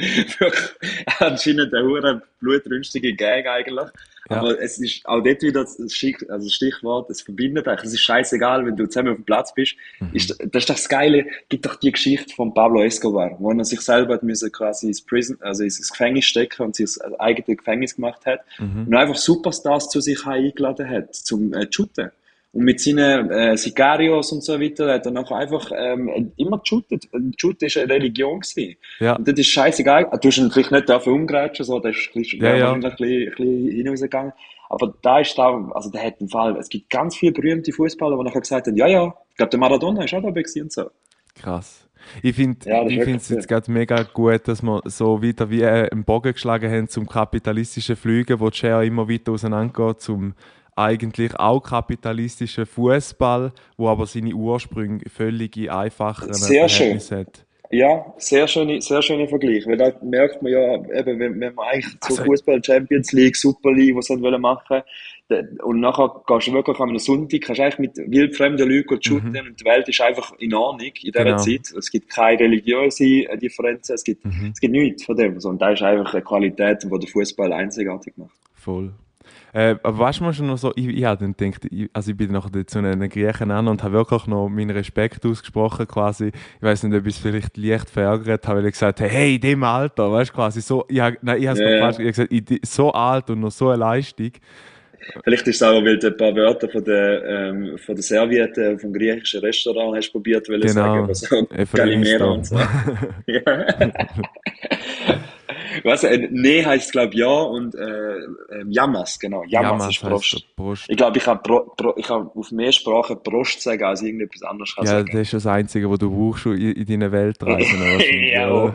<laughs> anscheinend eine hure blutrünstige Gang eigentlich. Ja. Aber es ist auch dort wieder das, also das Stichwort, es verbindet eigentlich. Es ist scheißegal, wenn du zusammen auf dem Platz bist. Mhm. Ist, das ist doch das Geile. Gibt doch die Geschichte von Pablo Escobar, wo er sich selber hat müssen quasi ins Prison, also ins Gefängnis stecken und sich das eigene Gefängnis gemacht hat. Mhm. Und einfach Superstars zu sich eingeladen hat, zum äh, shooten. Und mit seinen äh, Sicarios und so weiter hat er nachher einfach ähm, immer geshootet. Shoot war eine Religion. Gewesen. Ja. Und das ist scheißegal. Du hast ihn vielleicht nicht dafür umgerätscht, so, der ist ein bisschen, ja, ja. ein bisschen, ein bisschen hinausgegangen. Aber da ist da, also der hat einen Fall, es gibt ganz viele berühmte Fußballer, die nachher gesagt haben, ja, ja, ich glaube, der Maradona ist auch dabei gewesen und so. Krass. Ich finde ja, ich es jetzt gerade mega gut, dass wir so wieder wie äh, einen Bogen geschlagen haben zum kapitalistischen Flügen, wo die Share immer weiter auseinandergeht, zum eigentlich auch kapitalistischer Fußball, wo aber seine Ursprünge völlig in einfacheren sehr Verhältnissen hat. Ja, sehr schöne, sehr schöner Vergleich, weil da merkt man ja, eben, wenn, wenn man eigentlich also, Fußball Champions League, Super League, was wollen machen, und nachher gehst du wirklich an einem Sonntag, kannst eigentlich mit wildfremden Leuten shooten mhm. und die Welt ist einfach in Ordnung in dieser genau. Zeit. Es gibt keine religiöse Differenzen, es gibt, mhm. es gibt nichts von dem. Und da ist einfach eine Qualität, die der Fußball einzigartig macht. Voll. Äh, aber weißt du schon noch so, ich, ich habe dann gedacht, ich, also ich bin nachher zu einem Griechen an und habe wirklich noch meinen Respekt ausgesprochen quasi. Ich weiß nicht, ob ich es vielleicht leicht verärgert habe, weil ich gesagt habe, hey, in dem Alter, weißt du, quasi so, ich habe, nein, ich habe es yeah. falsch gesagt, ich, so alt und noch so eine Leistung. Vielleicht ist es auch, weil du ein paar Wörter von der, ähm, von der Serviette vom griechischen Restaurant hast probiert, weil genau. sagen, was Galimera und so. <laughs> ja. Was? Äh, nee heißt, glaube ich, ja und äh, äh, Yamas, genau. Yamas, Yamas ist Prost. Prost. Ich glaube, ich kann, Pro, Pro, ich kann auf mehr Sprachen Prost sagen, als irgendetwas anderes kann Ja, sagen. das ist das Einzige, was du brauchst in, in deinen Weltreisen. <laughs> ja.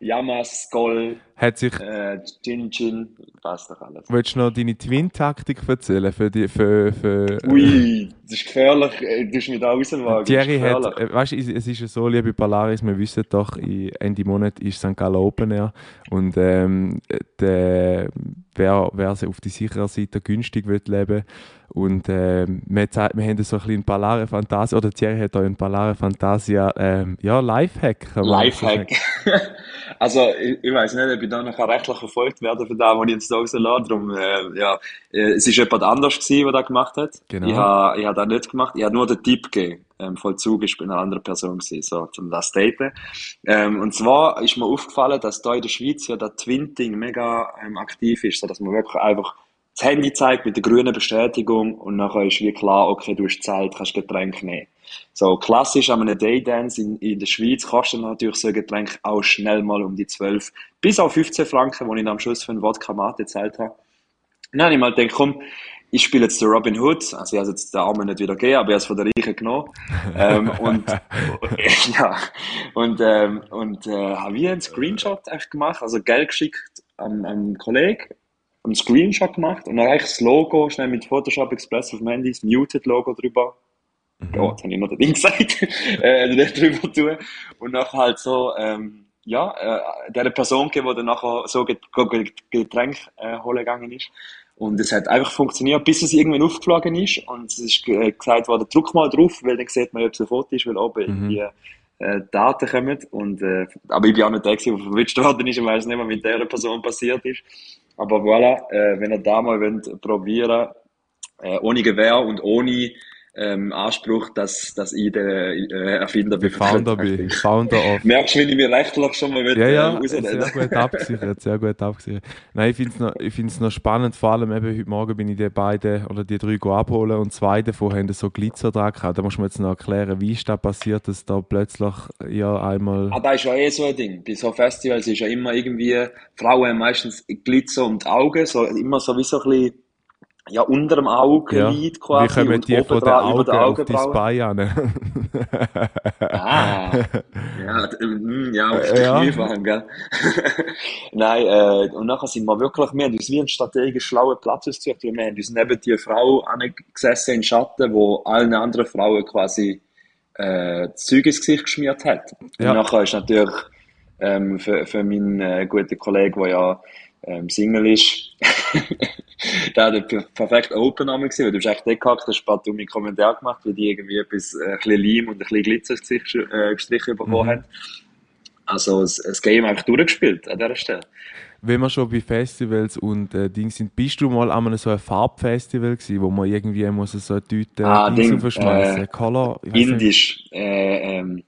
Yamas, Skol. Hat sich. Äh, Gin, Gin, passt doch alles. Willst du noch deine Twin-Taktik erzählen? Für die, für, für, Ui, das ist gefährlich. Äh, du musst mich da rauswagen. Thierry hat, äh, weißt du, es ist ja so, liebe Polaris, wir wissen doch, Ende Monat ist St. Gallen Open Air und ähm, der, wer, wer auf die sichere Seite günstig will leben und äh, wir, wir haben so ein bisschen Palare Fantasia, oder Thierry hat auch ein Palare Fantasia, ähm, ja, Lifehack. Lifehack. <laughs> also, ich, ich weiß nicht, ob ich da noch rechtlich verfolgt werde für das, was ich jetzt da rauslasse. Darum, äh, ja, äh, es ist jemand anders gewesen, der das gemacht hat. Genau. Ich habe ich hab das nicht gemacht. Ich habe nur den Tipp gegeben. Ähm, Vollzug ist bei einer anderen Person gewesen, so, zum das daten. Ähm, und zwar ist mir aufgefallen, dass da in der Schweiz ja der Twinting mega ähm, aktiv ist, so dass man wirklich einfach das Handy zeigt mit der grünen Bestätigung und nachher ist wie klar, okay, du hast Zeit, kannst Getränk nehmen. So, klassisch an einem Daydance in, in der Schweiz kostet natürlich so ein Getränk auch schnell mal um die 12 bis auf 15 Franken, wo ich am Schluss für einen Wodka Mate gezahlt habe. dann habe ich mal gedacht, komm, ich spiele jetzt den Robin Hood, also ich habe jetzt den Armen nicht wieder gegeben, aber ich habe es von der Reichen genommen. ähm, und, <laughs> ja, und, ähm, und äh, habe ich einen Screenshot gemacht, also Geld geschickt an einen Kollegen einen Screenshot gemacht und dann eigentlich das Logo schnell mit Photoshop Express auf dem Handy, das Muted-Logo drüber. Mhm. Ja, jetzt habe ich immer das Ding <laughs> gesagt, äh, drüber tun. Und dann halt so, ähm, ja, äh, der Person gegeben, die dann nachher so Getränk äh, holen gegangen ist. Und es hat einfach funktioniert, bis es irgendwann aufgeflogen ist. Und es ist äh, gesagt worden, drück mal drauf, weil dann sieht man, ob es ein Foto ist, weil oben mhm. irgendwie äh, Daten kommen. Und, äh, aber ich bin auch nicht der, der verwünscht worden ist und weiß nicht, was mit dieser Person passiert ist. Aber voilà, äh, wenn ihr da mal wollt, probieren, äh, ohne Gewehr und ohne ähm, Anspruch, dass, dass ich der äh, Erfinder bin. Founder <laughs> bin. Founder of. Merkst du, wie ich mir rechtlich schon mal Ja, ja, äh, sehr gut abgesichert, sehr gut abgesichert. Nein, ich finde es noch, ich find's noch spannend, vor allem eben heute Morgen bin ich die beiden oder die drei abholen und zwei davon haben so Glitzer dran gehabt. Da muss man jetzt noch erklären, wie ist das passiert, dass da plötzlich ja einmal... Ah, das ist ja eh so ein Ding. Bei so Festivals ist ja immer irgendwie, Frauen haben meistens Glitzer um die Augen, so, immer so wie so ein bisschen ja, unter dem Auge ja. liegt quasi. Wie kommen die von der Augen auf die Spy an? <laughs> ah, ja, mm, ja, auf die ja. Kniefang, gell? <laughs> Nein, äh, und nachher sind wir wirklich, wir haben uns wie einen strategisch schlauen Platz ausgesucht, wir haben uns neben die Frau angesessen in Schatten, wo allen anderen Frauen quasi äh, Zeug ins Gesicht geschmiert hat. Ja. Und nachher ist natürlich ähm, für, für meinen äh, guten Kollegen, der ja ähm, Single ist, <laughs> der hat der perfekte Open-Name weil du bist echt gehackt, hast paar dumme Kommentare gemacht, weil die irgendwie etwas, äh, ein bisschen Leim und ein bisschen Glitzer äh, gestrichen bekommen mhm. haben. Also das, das Game einfach durchgespielt an dieser Stelle. Wenn wir schon bei Festivals und äh, Dings sind, bist du mal an einem so einem Farbfestival gewesen, wo man irgendwie muss so eine Tüte ah, Dings verschmeißen, äh, Color, Indisch, äh, ähm,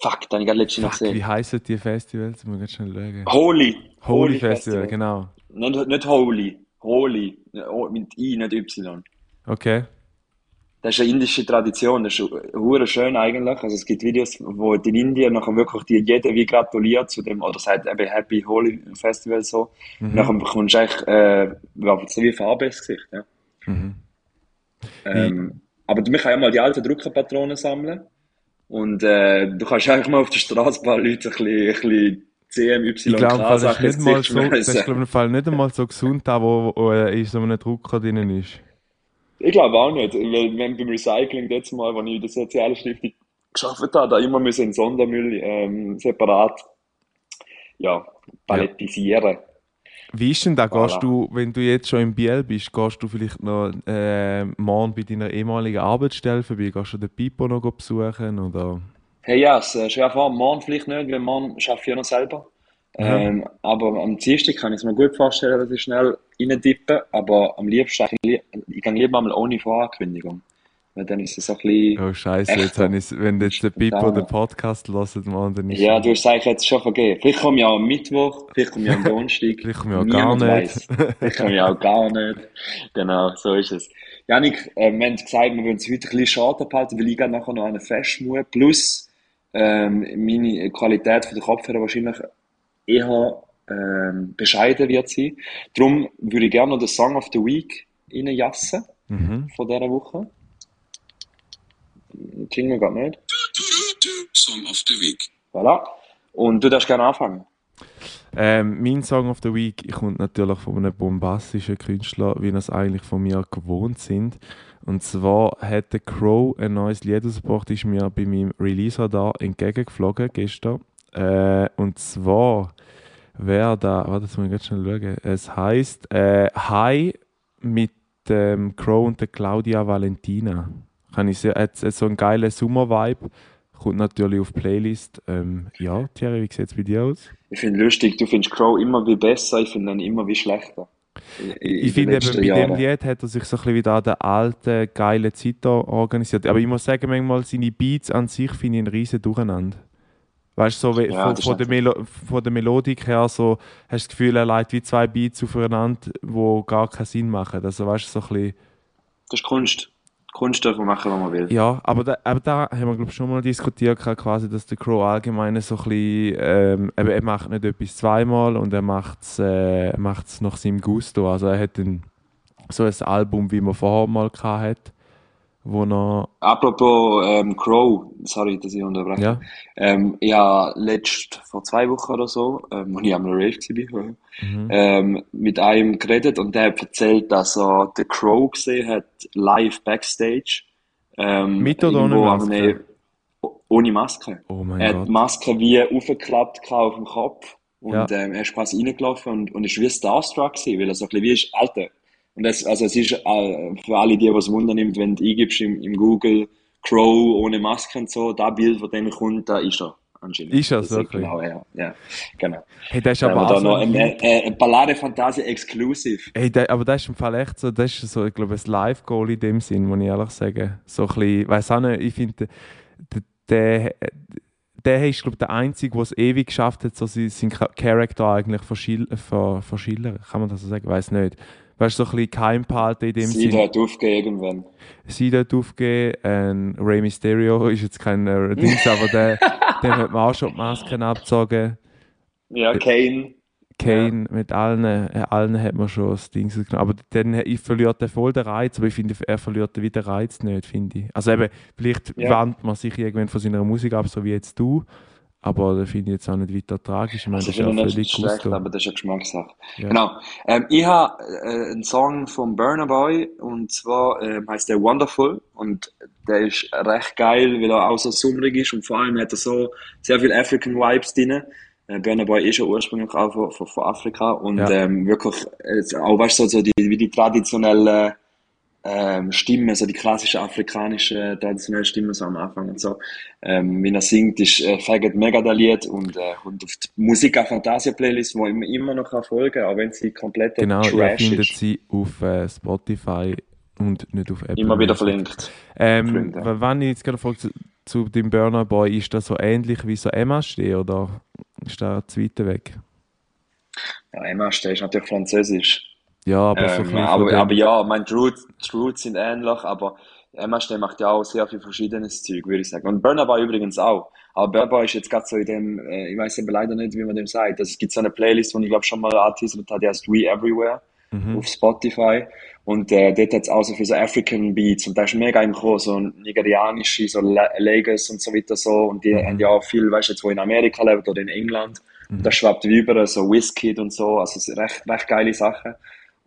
fuck, da habe ich letztens noch gesehen. Wie heißen die Festivals? Muss ich schnell schauen. Holy. Holy, Holy Festival, Festival, genau. Nicht, nicht Holy. Holy, mit I, nicht Y. Okay. Das ist eine indische Tradition, das ist hure schön eigentlich. Also es gibt Videos, wo in Indien nachher wirklich die jeder wie gratuliert zu dem, oder sagt eben Happy Holy Festival so. Mhm. Nachher bekommst du eigentlich, äh, so wie Farbe ins Gesicht, ja. Mhm. Ähm, aber du kannst ja mal die alten Druckerpatronen sammeln. Und äh, du kannst eigentlich mal auf der Straße ein paar Leute ein bisschen, ein bisschen CMY ich glaube, das ist nicht mal so, das ist glaube ich nicht einmal so gesund, da wo, wo in so einem Drucker drin ist. Ich glaube auch nicht, weil wenn beim Recycling jetzt mal, wenn ich in der Sozialstiftung geschafft habe, da immer müssen Sondermüll ähm, separat ja, palettisieren. Ja. Wie ist denn da? Voilà. Gehst du, wenn du jetzt schon im Biel bist, gehst du vielleicht noch äh, morgen bei deiner ehemaligen Arbeitsstelle vorbei? Gehst du den Pipo noch besuchen? Oder? Hey, ja, es ist schwer vor. Morgen vielleicht nicht, weil morgen arbeite ich ja noch selber. Ähm, aber am Dienstag kann ich es mir gut vorstellen, dass ich schnell rein tippe. Aber am liebsten, ich, ich gehe lieber mal ohne Vorankündigung. Weil dann ist es ein bisschen. Oh, Scheiße, jetzt wenn jetzt der Pipo den Podcast hört, man dann ist. Ja, du hast eigentlich jetzt schon vergeben. Vielleicht komme ich auch am Mittwoch, vielleicht komme ich am Donnerstag. <laughs> vielleicht komme ich auch gar nicht. Weiss. Vielleicht komme ich auch gar nicht. Genau, so ist es. Janik, äh, wir haben gesagt, wir wollen es heute ein bisschen schade behalten, weil ich nachher noch eine Fest muss. Plus, ähm, meine Qualität von der Kopfhörer wahrscheinlich eher ähm, bescheiden wird sein. Darum würde ich gerne noch den Song of the Week reinjassen mhm. von dieser Woche. Jingle geht nicht. Song of the Week. Voilà. Und du darfst gerne anfangen. Ähm, mein Song of the Week kommt natürlich von einem bombastischen Künstler, wie wir es eigentlich von mir gewohnt sind. Und zwar hat der Crow ein neues Lied ausgebracht, ist mir bei meinem Releaser da entgegengeflogen gestern. Äh, und zwar wäre da, warte, das muss ich ganz schnell schauen. Es heißt äh, Hi mit ähm, Crow und der Claudia Valentina. Kann ich sehr, hat, so einen geilen Sommer-Vibe. Kommt natürlich auf Playlist. Ähm, ja, Thierry, wie sieht es bei dir aus? Ich finde lustig, du findest Crow immer wie besser, ich finde ihn immer wie schlechter. Ich, ich finde eben, bei Jahren. dem Lied hat er sich so ein bisschen wieder an der alten, geilen Zeit organisiert. Aber ich muss sagen, manchmal seine Beats an sich finde ich ein riesen Durcheinander. Weißt du, so ja, von, von, der Melo von der Melodik her, so, hast du das Gefühl, er leitet wie zwei Beats aufeinander, die gar keinen Sinn machen. Also, weißt du, so ein bisschen. Das ist Kunst. Kunst darf man machen, was man will. Ja, aber da, aber da haben wir glaube schon mal diskutiert, quasi, dass der Crow allgemein so ein bisschen, ähm, er macht nicht etwas zweimal und er macht es äh, nach seinem Gusto. Also er hat ein, so ein Album, wie man vorher mal hatte wo noch... Apropos ähm, Crow, sorry, dass ich unterbreche. Ja. Ähm, ich habe letzt, vor zwei Wochen oder so, ähm, als ich am Rave war, <laughs> mhm. ähm, mit einem geredet und der hat erzählt, dass er The Crow gesehen hat, live Backstage. Ähm, mit oder ohne Maske? Ohne Maske. Oh mein er Gott. hat die Maske wie aufgeklappt auf dem Kopf und ja. ähm, er ist quasi reingelaufen und, und ist wie Starstruck gewesen, weil er so ein bisschen wie ist, Alter, und das, also es ist äh, für alle, die was Wunder nimmt, wenn du eingibst im, im Google Crow ohne Maske und so, da Bild, von dem kommt, da ist er. Anscheinend. Ist er, so Genau, ja, ja, genau. Hey, das ist aber auch so ein, ein, ein Ballade Fantasie Exclusive. Hey, der, aber das ist im Fall echt so, das ist so, ich glaube, ein Live-Goal in dem Sinn, muss ich ehrlich sagen. So ein bisschen, weiss auch nicht, ich finde, der, der, ist, glaube ich, der Einzige, der es ewig geschafft hat, so seinen Charakter eigentlich verschillern. Kann man das so sagen? Ich weiß nicht weißt du, so ein bisschen geheim behalten in dem Sie Sinn. Sie aufgeben irgendwann. Sie dort aufgeben. Ähm, Rey Mysterio ist jetzt kein äh, <laughs> Dings, aber der, dem hat man auch schon die Masken abgezogen. Ja, Kane. Kane, ja. mit allen, äh, allen hat man schon das Ding genommen. Aber dann ich verliert er voll den Reiz, aber ich finde, er verliert wieder den Reiz nicht, finde ich. Also eben, vielleicht ja. wandt man sich irgendwann von seiner Musik ab, so wie jetzt du. Aber das finde ich jetzt auch nicht weiter tragisch. Ich meine, also das ist ja völlig schlecht, aber das ist eine Geschmackssache. Ja. Genau. Ähm, ich habe äh, einen Song von Burner Boy und zwar äh, heißt der Wonderful und der ist recht geil, weil er auch so summerig ist und vor allem hat er so sehr viel African Vibes drin. Äh, Burner Boy ist ja ursprünglich auch von, von, von Afrika und ja. ähm, wirklich äh, auch weißt du, so die, wie die traditionellen ähm, Stimme, so die klassische afrikanische traditionelle Stimme so am Anfang und so. Ähm, wenn er singt, ist äh, fängt mega das Lied und äh, kommt auf die Musika Fantasia Playlist, wo ich immer noch folgen kann, auch wenn sie komplett genau, Trash ihr findet ist. sie auf äh, Spotify und nicht auf Apple. Immer wieder verlinkt. Ähm, wenn ich jetzt gerade frage zu, zu dem Burner Boy, ist das so ähnlich wie so Emma steht oder ist da zu weit weg? Ja, Emma steht ist natürlich französisch. Ja, aber so ähm, aber, aber ja, mein Roots, Roots sind ähnlich, aber MHD macht ja auch sehr viel verschiedenes Zeug, würde ich sagen. Und Burner Boy übrigens auch. Aber Burner Boy ist jetzt gerade so in dem, äh, ich weiß aber leider nicht, wie man dem sagt. Also es gibt so eine Playlist, die ich glaube schon mal angeteasert habe, die heißt We Everywhere mhm. auf Spotify. Und äh, dort hat es auch so für so African Beats und da ist mega im Chor, so nigerianische, so Lagos und so weiter so. Und die mhm. haben ja auch viel, weißt du, jetzt wo in Amerika leben oder in England. Mhm. Und da schwappt wie über so Whisky und so, also recht, recht geile Sachen.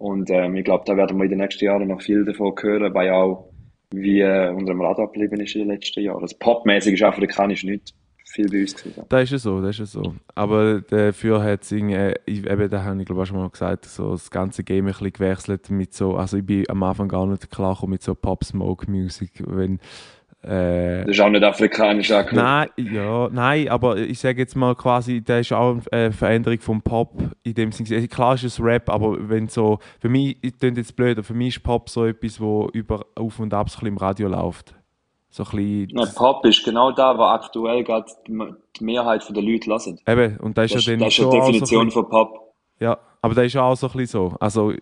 Und ähm, ich glaube, da werden wir in den nächsten Jahren noch viel davon hören, weil auch wie äh, unter dem Radar geblieben ist in den letzten Jahren. Also popmäßig ist afrikanisch nicht viel bei uns gewesen. Das ist ja so, das ist ja so. Aber dafür hat es äh, eben, da habe ich glaube ich schon mal gesagt, so das ganze Game ein bisschen gewechselt mit so, also ich bin am Anfang gar nicht klar mit so Pop-Smoke-Musik, wenn äh, das ist auch nicht afrikanisch angelegt. Nein, ja, nein, aber ich sage jetzt mal quasi, da ist auch eine Veränderung vom Pop in dem Sinne. Klar ist es Rap, aber wenn so, für mich, ich klingt jetzt blöd, für mich ist Pop so etwas, wo über Auf und Ab so im Radio läuft. So ein ja, Pop ist genau da, wo aktuell gerade die Mehrheit der Leute lassen. Eben, und das ist das, ja dann Das ist die Definition so von Pop. Ja, aber das ist auch so ein bisschen so. Also,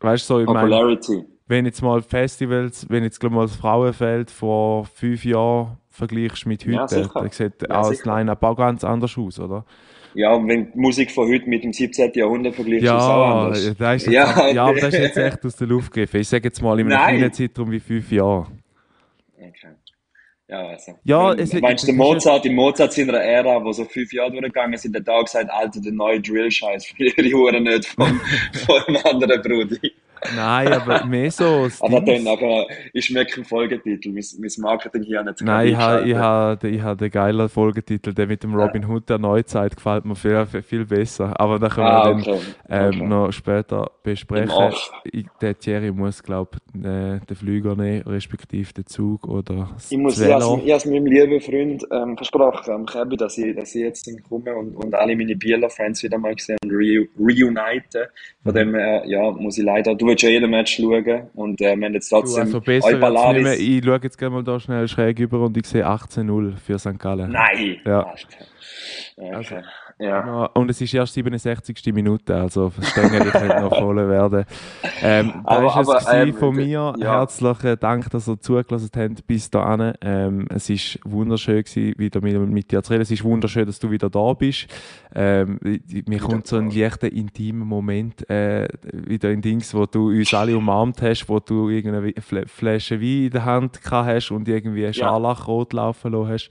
weißt du, so, ich Popularity. Mein, wenn jetzt mal Festivals, wenn jetzt mal das Frauenfeld vor fünf Jahren vergleichst mit heute, ja, dann sieht ja, auch das Line-Up auch ganz anders aus, oder? Ja, und wenn die Musik von heute mit dem 17. Jahrhundert vergleichst, ja, ist es auch anders. Das ist ja, ja, aber das ist jetzt <laughs> echt aus der Luft gegriffen. Ich sage jetzt mal in einem kleinen Zeitraum wie fünf Jahren. Okay. Ja, also. Ja, es, Meinst du, Mozart, in Mozart seiner Ära, wo so fünf Jahre durchgegangen sind, hat auch gesagt, Alter, der neue Drill-Scheiß <laughs> verliere ich Uhren nicht von, <laughs> von einem anderen Bruder. Nein, aber mehr so. aber dann nachher, ich merke einen Folgetitel, mein, mein Marketing hier nicht Nein, ich habe ich ha, ich ha den geilen Folgetitel, der mit dem Robin ja. Hood der Neuzeit gefällt mir viel, viel besser. Aber da können wir ah, okay. dann ähm, okay. noch später besprechen. Ich, der Thierry muss, glaube ich, äh, den Flüger nehmen, respektive den Zug oder das Ich muss, ich habe meinem lieben Freund ähm, versprochen, am Kebi, dass ich, dass ich jetzt komme und, und alle meine Bieler-Friends wieder mal sehen und re reuniten. Von mhm. dem her, ja, muss ich leider, du willst ja jeden Match schauen und äh, wir haben jetzt trotzdem du, also besser nicht mehr. Ich schaue jetzt gerne mal da schnell schräg über und ich sehe 18-0 für St. Gallen. Nein! Ja. Okay. Also, ja. Und es ist erst 67. Minute, also Stängel könnte noch <laughs> voll werden. Ähm, da aber, ist es aber, ähm, von mir. Ja. Herzlichen Dank, dass ihr zugelassen habt bis dahin. Ähm, es ist wunderschön gewesen, wieder mit, mit, dir zu reden. Es ist wunderschön, dass du wieder da bist. Ähm, mir kommt so ein leichter, intimer Moment äh, wieder in Dings, wo du uns alle umarmt hast, wo du irgendeine Flasche Wein in der Hand gehabt hast und irgendwie Scharlachrot laufen lassen hast.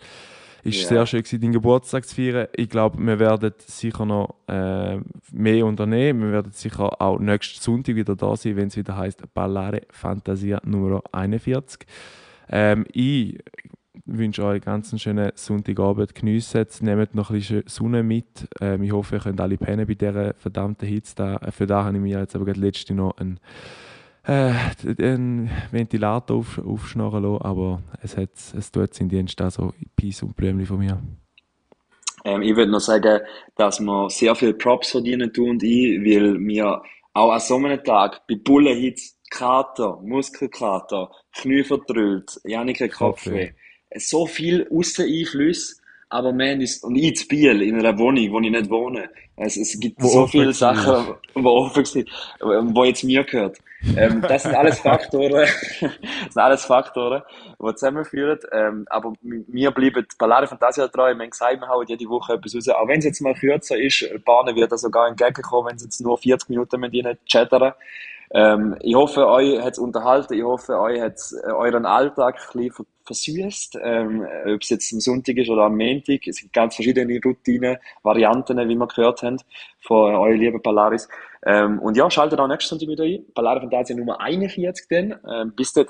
Ist ja. sehr schön gewesen, deinen Geburtstag zu feiern. Ich glaube, wir werden sicher noch äh, mehr unternehmen. Wir werden sicher auch nächsten Sonntag wieder da sein, wenn es wieder heißt Ballare Fantasia Nummer 41. Ähm, ich wünsche euch ganz einen schönen Sonntagabend. Geniessen es, nehmt noch ein bisschen Sonne mit. Ähm, ich hoffe, ihr könnt alle pennen bei dieser verdammten Hitze. Da. Für da habe ich mir jetzt aber gerade letzte noch einen äh, einen Ventilator auf, aufschnarren lassen, aber es, hat, es tut seinen Dienst also Peace und Blümchen von mir. Ähm, ich würde noch sagen, dass wir sehr viel Props verdienen, du und ich, weil wir auch an so einem Tag bei Bullenhitz Kater, Muskelkater, Knie verdrüllt, Janik Kopfweh, so viel Außeneinflüsse aber man ist, und ich zu Biel, in einer Wohnung, wo ich nicht wohne. Also, es gibt wo so viele Sachen, <laughs> wo sind, wo jetzt mir gehört. Ähm, das sind alles <laughs> Faktoren, das <laughs> sind alles Faktoren, die zusammenführen. Ähm, aber mir bleiben Ballare Fantasia treu. Wir haben gesagt, wir hauen jede Woche etwas raus. Auch wenn es jetzt mal kürzer ist, Bahnen wird da sogar entgegenkommen, wenn es jetzt nur 40 Minuten mit ihnen chattern. Ähm, ich hoffe, euch hat es unterhalten. Ich hoffe, euch hat äh, euren Alltag ein bisschen versüßt. Ähm, ob es jetzt am Sonntag ist oder am Montag. Es gibt ganz verschiedene Routinen, Varianten, wie wir gehört haben, von euren lieben Polaris. Ähm, und ja, schaltet auch nächsten Sonntag wieder ein. Polaris Fantasia Nummer 41 dann. Ähm, bis dort.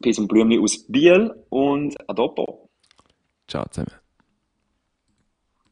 Peace und Blümchen aus Biel und Adopo. Ciao zusammen.